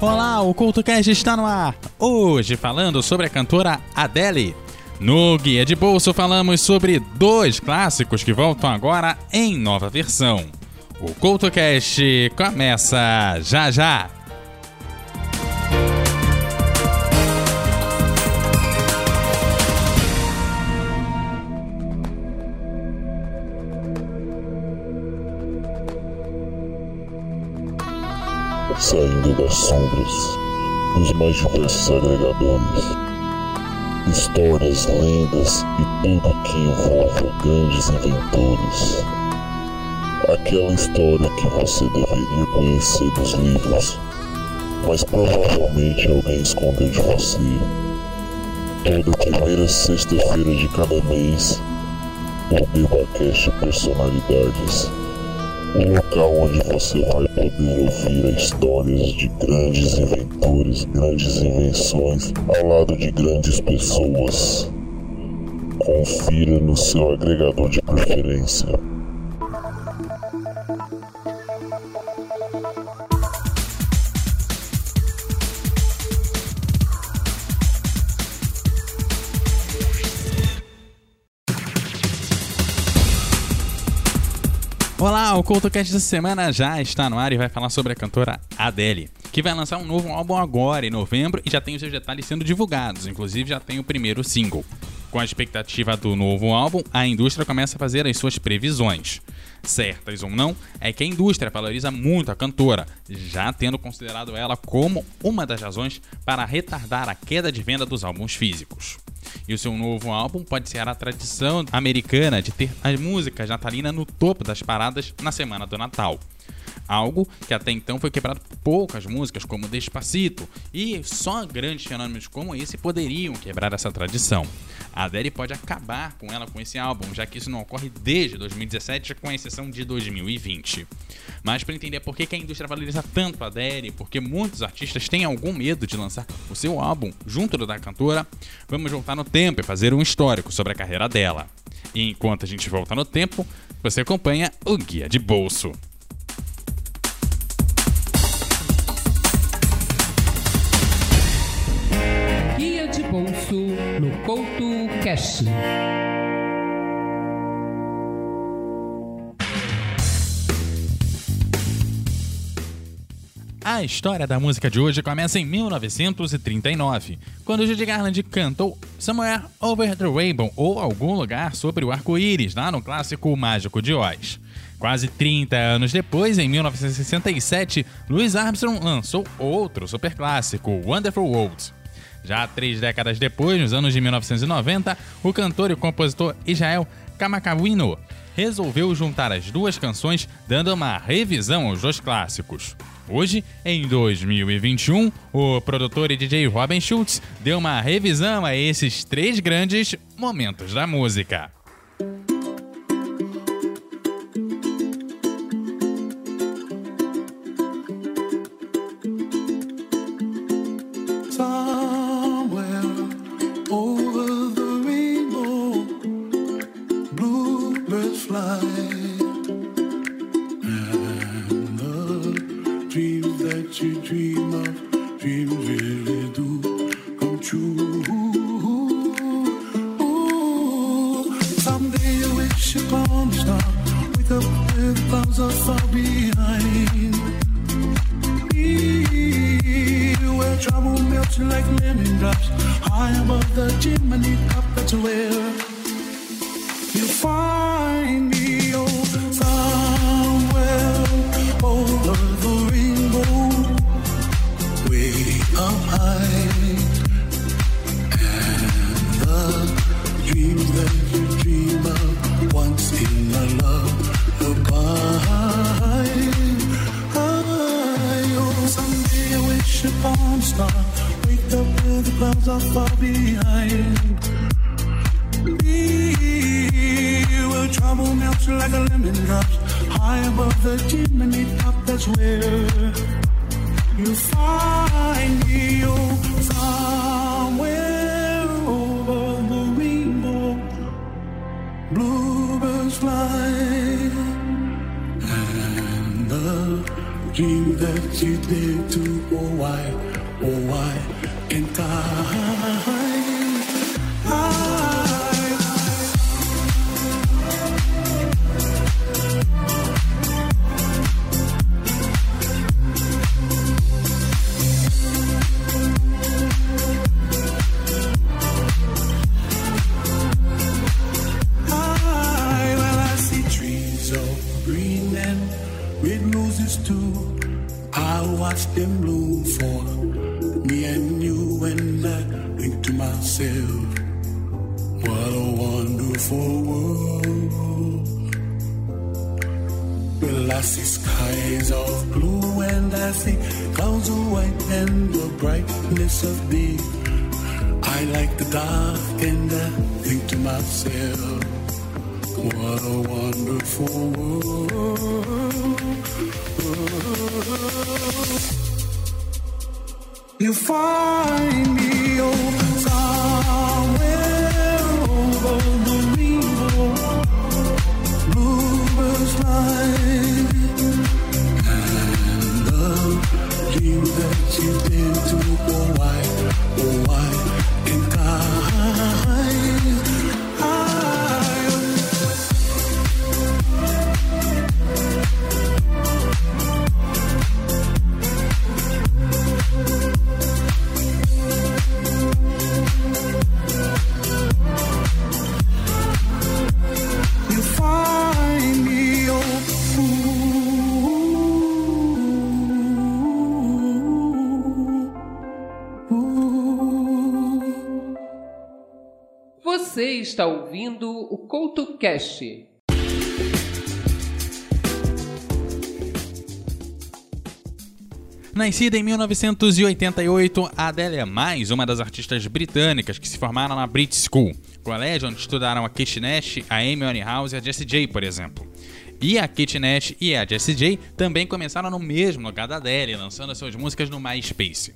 Olá, o CultoCast está no ar. Hoje falando sobre a cantora Adele. No Guia de Bolso falamos sobre dois clássicos que voltam agora em nova versão. O CultoCast começa já já. Saindo das sombras dos mais diversos agregadores. Histórias, lendas e tudo que envolve grandes inventores. Aquela história que você deveria conhecer dos livros, mas provavelmente alguém escondeu de você. Toda primeira sexta-feira de cada mês, o Bibacast Personalidades um local onde você vai poder ouvir histórias de grandes inventores, grandes invenções, ao lado de grandes pessoas. Confira no seu agregador de preferência. Olá, o CoutoCast dessa semana já está no ar e vai falar sobre a cantora Adele, que vai lançar um novo álbum agora em novembro e já tem os seus detalhes sendo divulgados, inclusive já tem o primeiro single. Com a expectativa do novo álbum, a indústria começa a fazer as suas previsões. Certas ou não, é que a indústria valoriza muito a cantora, já tendo considerado ela como uma das razões para retardar a queda de venda dos álbuns físicos. E o seu novo álbum pode ser a tradição americana de ter as músicas natalinas no topo das paradas na semana do Natal. Algo que até então foi quebrado por poucas músicas, como Despacito, e só grandes fenômenos como esse poderiam quebrar essa tradição. A Adele pode acabar com ela com esse álbum, já que isso não ocorre desde 2017, com exceção de 2020. Mas para entender por que a indústria valoriza tanto a Adele, porque muitos artistas têm algum medo de lançar o seu álbum junto do da cantora, vamos voltar no tempo e fazer um histórico sobre a carreira dela. E enquanto a gente volta no tempo, você acompanha o Guia de Bolso. No Couto Cash. A história da música de hoje começa em 1939, quando Judy Garland cantou Somewhere Over the Rainbow ou Algum Lugar sobre o Arco-Íris, lá no clássico Mágico de Oz. Quase 30 anos depois, em 1967, Louis Armstrong lançou outro superclássico, Wonderful World. Já três décadas depois, nos anos de 1990, o cantor e compositor Israel Kamakawino resolveu juntar as duas canções, dando uma revisão aos dois clássicos. Hoje, em 2021, o produtor e DJ Robin Schultz deu uma revisão a esses três grandes momentos da música. I wish upon a star. Wake up where the clouds are far behind. Me, where trouble melts like a lemon drops high above the chimney top. That's where you find me. Oh, somewhere over the rainbow, bluebirds fly dream that you did too. Oh, why? Oh, why? Can't I? to está ouvindo o Couto Cast. Nascida em 1988, a Adele é mais uma das artistas britânicas que se formaram na Brit School, colégio onde estudaram a Kate Nash, a Amy Winehouse e a Jessie J, por exemplo. E a Kate Nash e a Jessie J também começaram no mesmo lugar da Adele, lançando suas músicas no MySpace.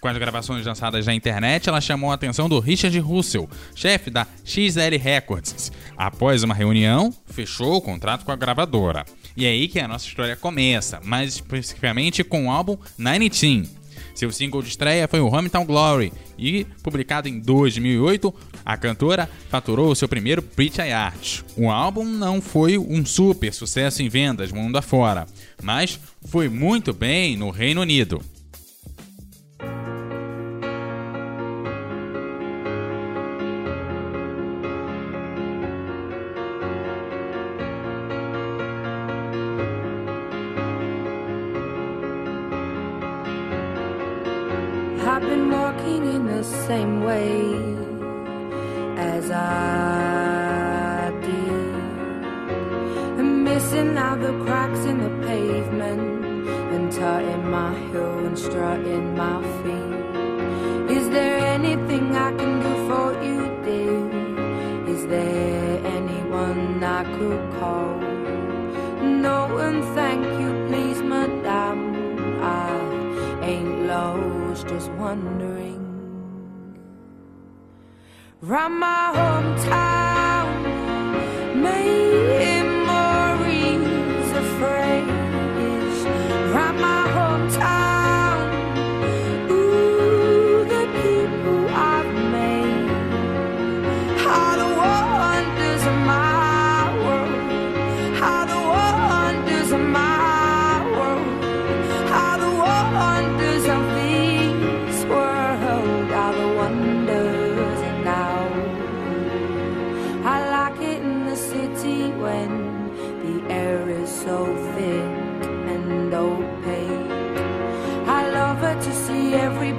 Com as gravações lançadas na internet, ela chamou a atenção do Richard Russell, chefe da XL Records. Após uma reunião, fechou o contrato com a gravadora. E é aí que a nossa história começa, mais especificamente com o álbum Nine Teen. Seu single de estreia foi o Hometown Glory e, publicado em 2008, a cantora faturou seu primeiro Pretty Art. O álbum não foi um super sucesso em vendas mundo afora, mas foi muito bem no Reino Unido.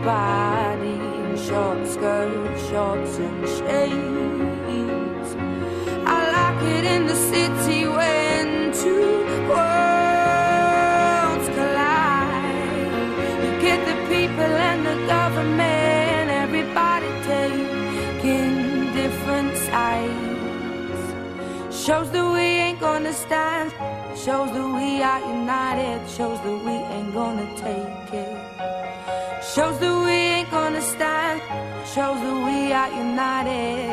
Everybody in short skirts, shorts, and shades. I like it in the city when two worlds collide. You get the people and the government, everybody taking different sides. Shows that we ain't gonna stand. Shows that we are united. Shows that we ain't gonna take Shows that we are united.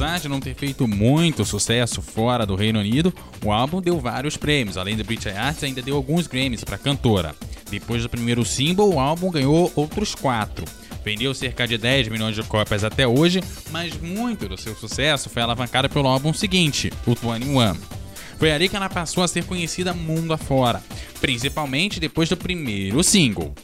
Apesar de não ter feito muito sucesso fora do Reino Unido, o álbum deu vários prêmios, além do British Arts ainda deu alguns Grammys para a cantora. Depois do primeiro single, o álbum ganhou outros quatro. Vendeu cerca de 10 milhões de cópias até hoje, mas muito do seu sucesso foi alavancado pelo álbum seguinte, o 21. Foi ali que ela passou a ser conhecida mundo afora, principalmente depois do primeiro single.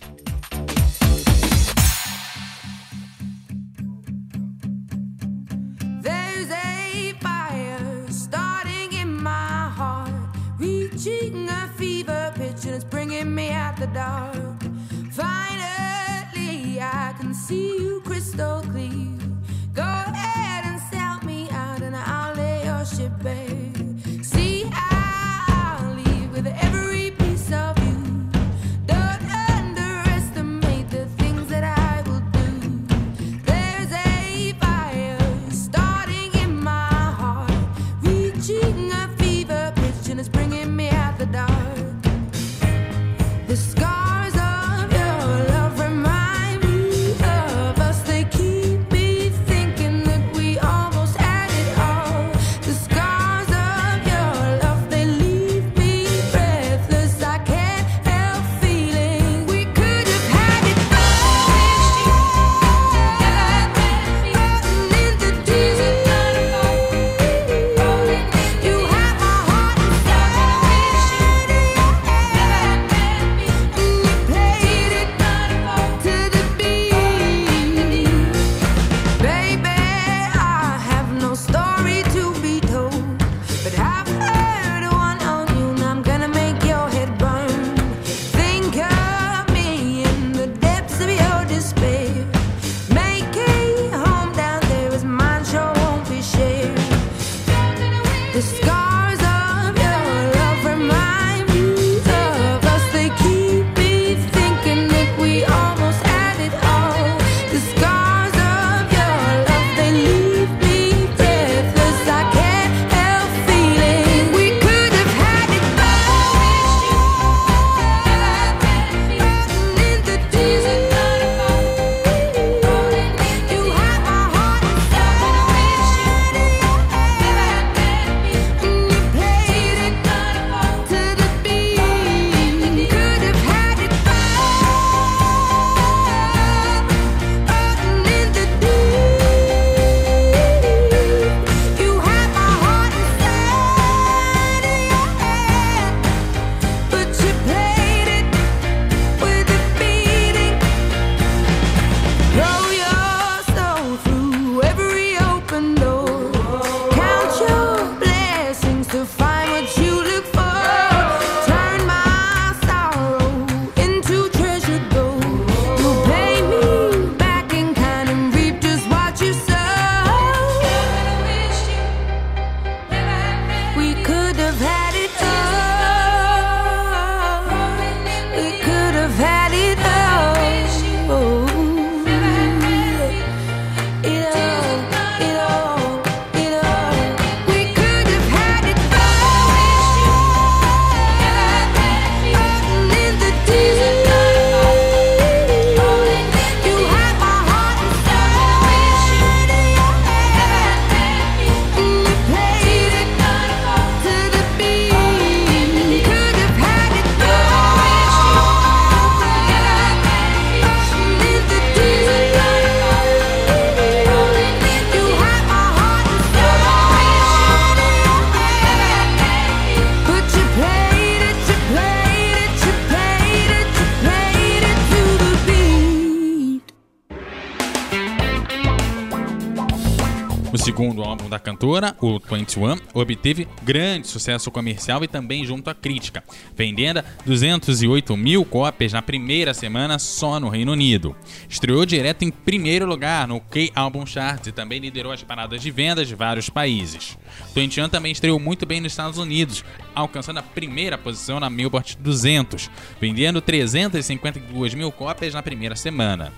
segundo álbum da cantora, o 21, obteve grande sucesso comercial e também junto à crítica, vendendo 208 mil cópias na primeira semana só no Reino Unido. Estreou direto em primeiro lugar no K-Album Chart e também liderou as paradas de vendas de vários países. 21 também estreou muito bem nos Estados Unidos, alcançando a primeira posição na Billboard 200, vendendo 352 mil cópias na primeira semana.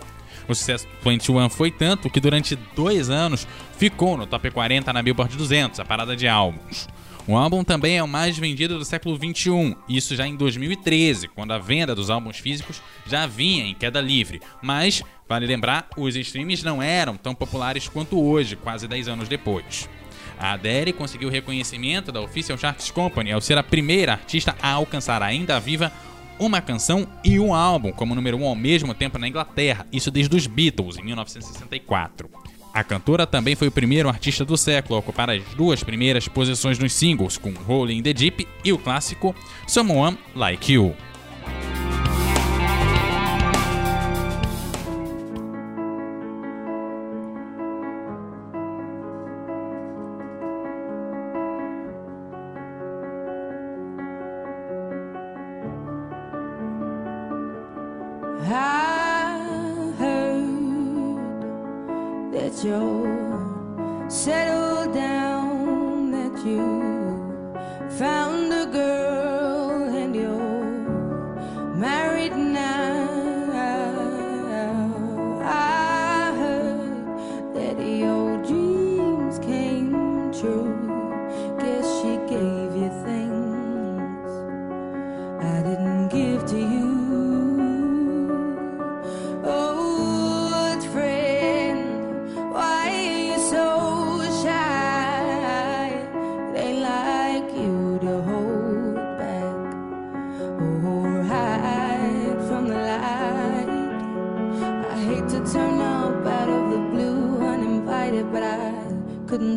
O sucesso do 21 foi tanto que durante dois anos ficou no top 40 na Billboard 200, a parada de álbuns. O álbum também é o mais vendido do século 21. isso já em 2013, quando a venda dos álbuns físicos já vinha em queda livre. Mas, vale lembrar, os streams não eram tão populares quanto hoje, quase 10 anos depois. A Adele conseguiu reconhecimento da Official Charts Company ao ser a primeira artista a alcançar ainda viva uma canção e um álbum como número um ao mesmo tempo na Inglaterra, isso desde os Beatles, em 1964. A cantora também foi o primeiro artista do século a ocupar as duas primeiras posições nos singles, com Rolling in the Deep e o clássico Someone Like You. Joe. Settle down.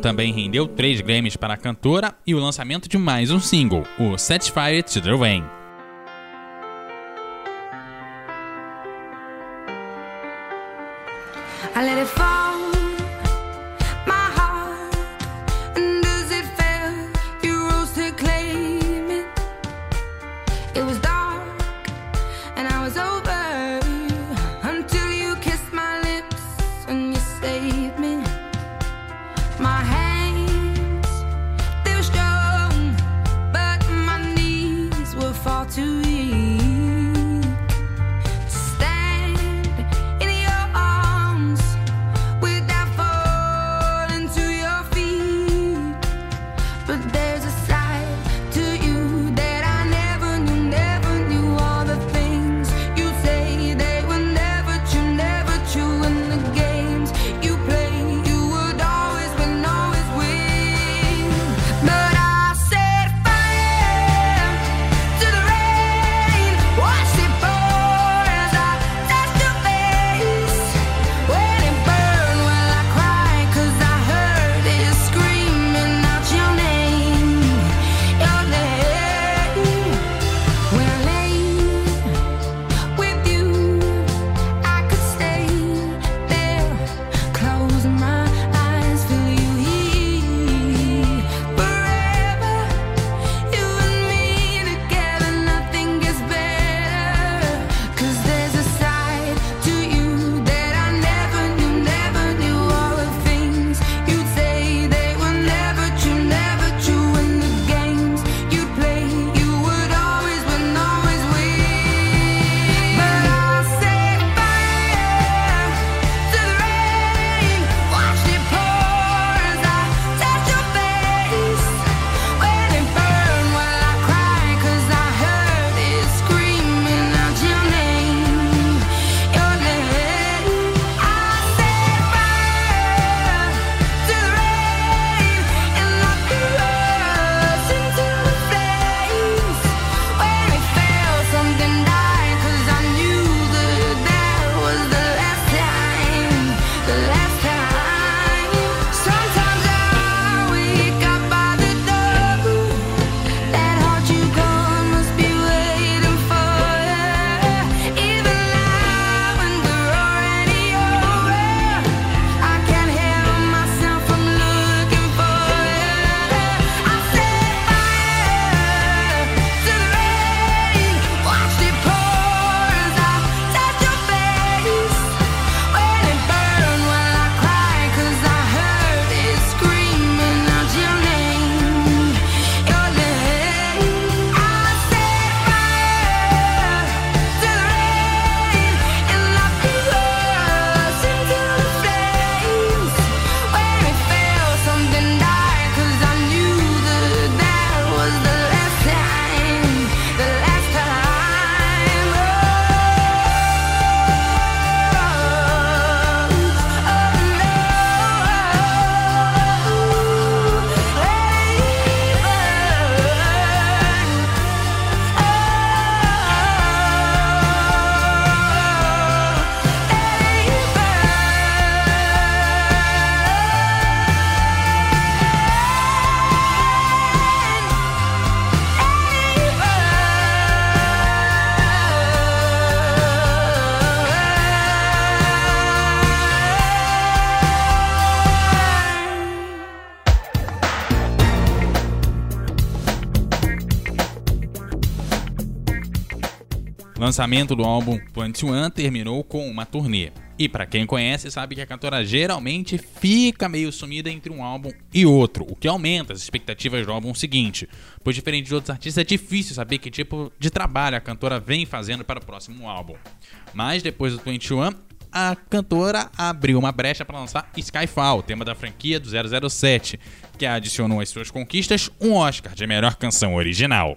também rendeu três Grammys para a cantora e o lançamento de mais um single, o Satisfied the Wayne. I let it fall. lançamento do álbum Plant One terminou com uma turnê. E para quem conhece, sabe que a cantora geralmente fica meio sumida entre um álbum e outro, o que aumenta as expectativas do álbum seguinte. Pois, diferente de outros artistas, é difícil saber que tipo de trabalho a cantora vem fazendo para o próximo álbum. Mas depois do 21, a cantora abriu uma brecha para lançar Skyfall, tema da franquia do 007, que adicionou às suas conquistas um Oscar de melhor canção original.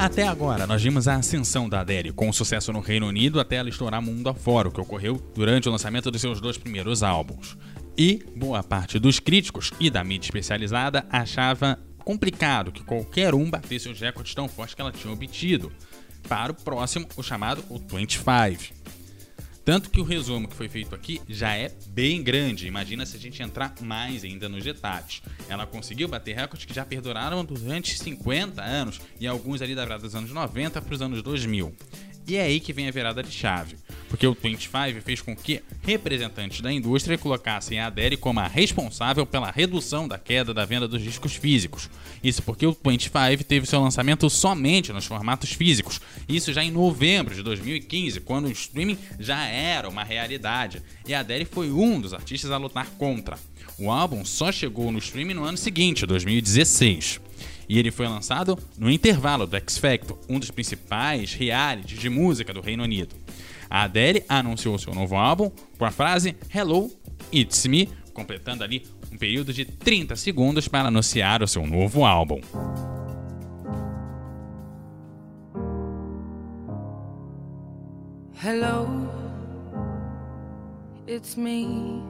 Até agora, nós vimos a ascensão da Adele, com sucesso no Reino Unido até ela estourar mundo afora, o que ocorreu durante o lançamento dos seus dois primeiros álbuns. E boa parte dos críticos e da mídia especializada achava complicado que qualquer um batesse os recordes tão fortes que ela tinha obtido. Para o próximo, o chamado o 25. Tanto que o resumo que foi feito aqui já é bem grande. Imagina se a gente entrar mais ainda nos detalhes. Ela conseguiu bater recordes que já perduraram durante 50 anos e alguns ali da dos anos 90 para os anos 2000. E é aí que vem a virada de chave, porque o 25 fez com que representantes da indústria colocassem a Adele como a responsável pela redução da queda da venda dos discos físicos. Isso porque o 25 teve seu lançamento somente nos formatos físicos, isso já em novembro de 2015, quando o streaming já era uma realidade, e a Adele foi um dos artistas a lutar contra. O álbum só chegou no streaming no ano seguinte, 2016 e ele foi lançado no intervalo do X Factor, um dos principais realities de música do Reino Unido. A Adele anunciou seu novo álbum com a frase Hello, It's Me, completando ali um período de 30 segundos para anunciar o seu novo álbum. Hello, it's me.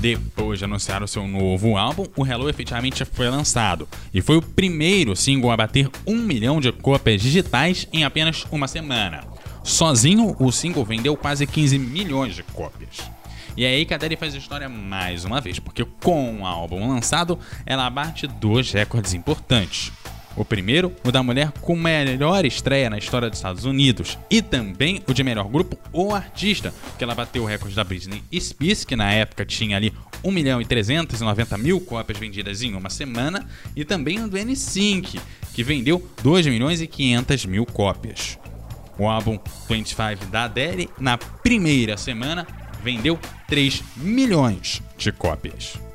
Depois de anunciar o seu novo álbum, o Hello efetivamente foi lançado e foi o primeiro single a bater um milhão de cópias digitais em apenas uma semana. Sozinho, o single vendeu quase 15 milhões de cópias. E é aí que a Adele faz história mais uma vez, porque com o álbum lançado, ela bate dois recordes importantes. O primeiro, o da mulher com melhor estreia na história dos Estados Unidos. E também o de melhor grupo ou artista, que ela bateu o recorde da Britney Spears, que na época tinha ali 1 milhão e 390 mil cópias vendidas em uma semana. E também o do N5, que vendeu 2 milhões e 500 mil cópias. O álbum 25 da Adele, na primeira semana, vendeu 3 milhões de cópias.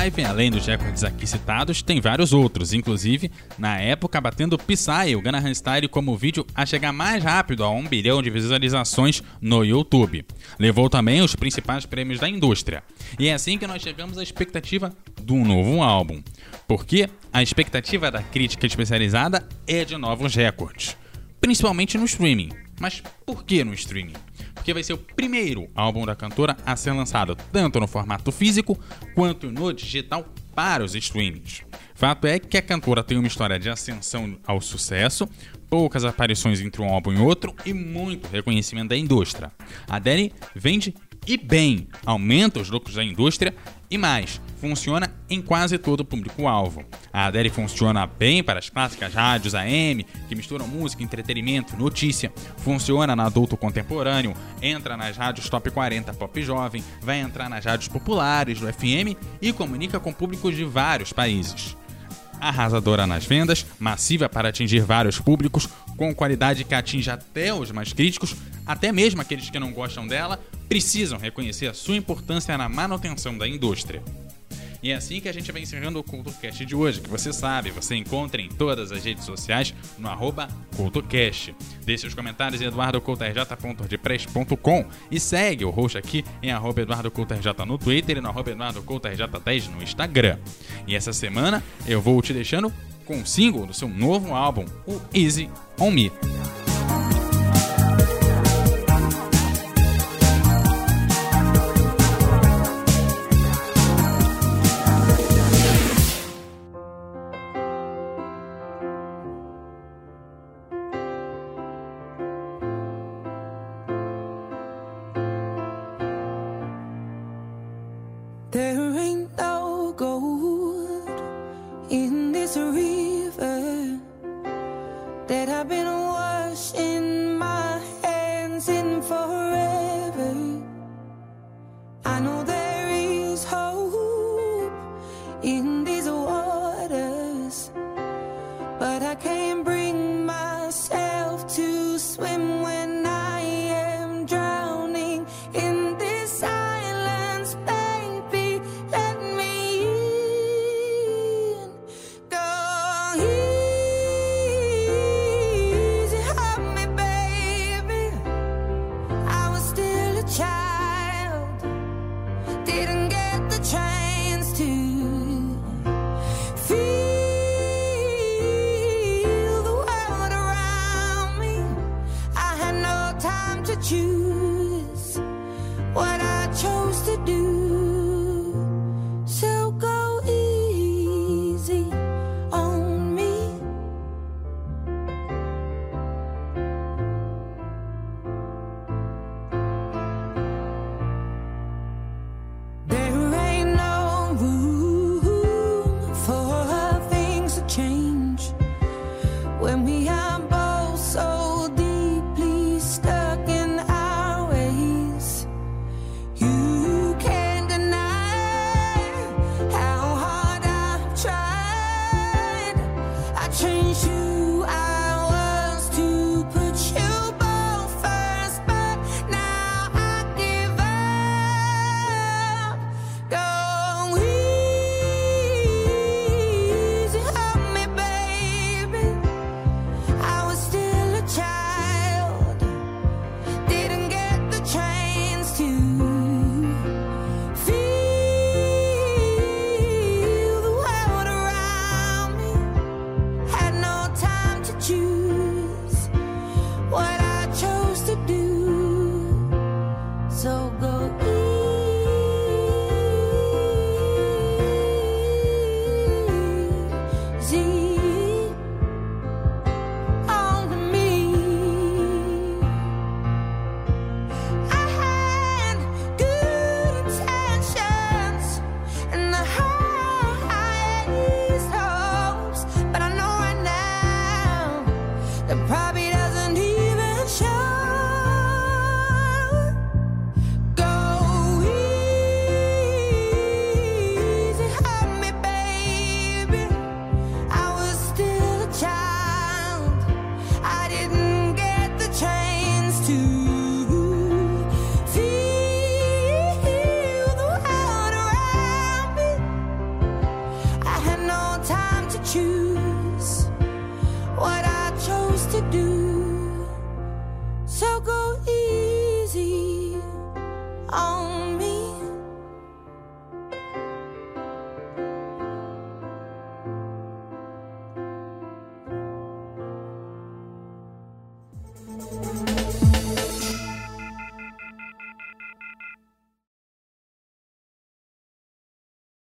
25, além dos recordes aqui citados, tem vários outros, inclusive, na época, batendo Psy, o Gangnam Style, como vídeo a chegar mais rápido a 1 bilhão de visualizações no YouTube. Levou também os principais prêmios da indústria. E é assim que nós chegamos à expectativa do novo álbum. Porque a expectativa da crítica especializada é de novos recordes, principalmente no streaming. Mas por que no streaming? Porque vai ser o primeiro álbum da cantora a ser lançado tanto no formato físico quanto no digital para os streamings. Fato é que a cantora tem uma história de ascensão ao sucesso, poucas aparições entre um álbum e outro e muito reconhecimento da indústria. A Adele vende e bem, aumenta os lucros da indústria e mais, funciona em quase todo o público-alvo. A Adele funciona bem para as clássicas rádios AM, que misturam música, entretenimento, notícia. Funciona na adulto contemporâneo, entra nas rádios top 40 pop jovem, vai entrar nas rádios populares do FM e comunica com públicos de vários países arrasadora nas vendas, massiva para atingir vários públicos, com qualidade que atinge até os mais críticos, até mesmo aqueles que não gostam dela, precisam reconhecer a sua importância na manutenção da indústria. E é assim que a gente vai encerrando o CultoCast de hoje, que você sabe, você encontra em todas as redes sociais no arroba CultoCast. Deixe os comentários em eduardocoutorj.wordpress.com e segue o host aqui em arroba eduardocoutorj no Twitter e no arroba eduardocoutorj10 no Instagram. E essa semana eu vou te deixando com o um single do seu novo álbum, o Easy On Me.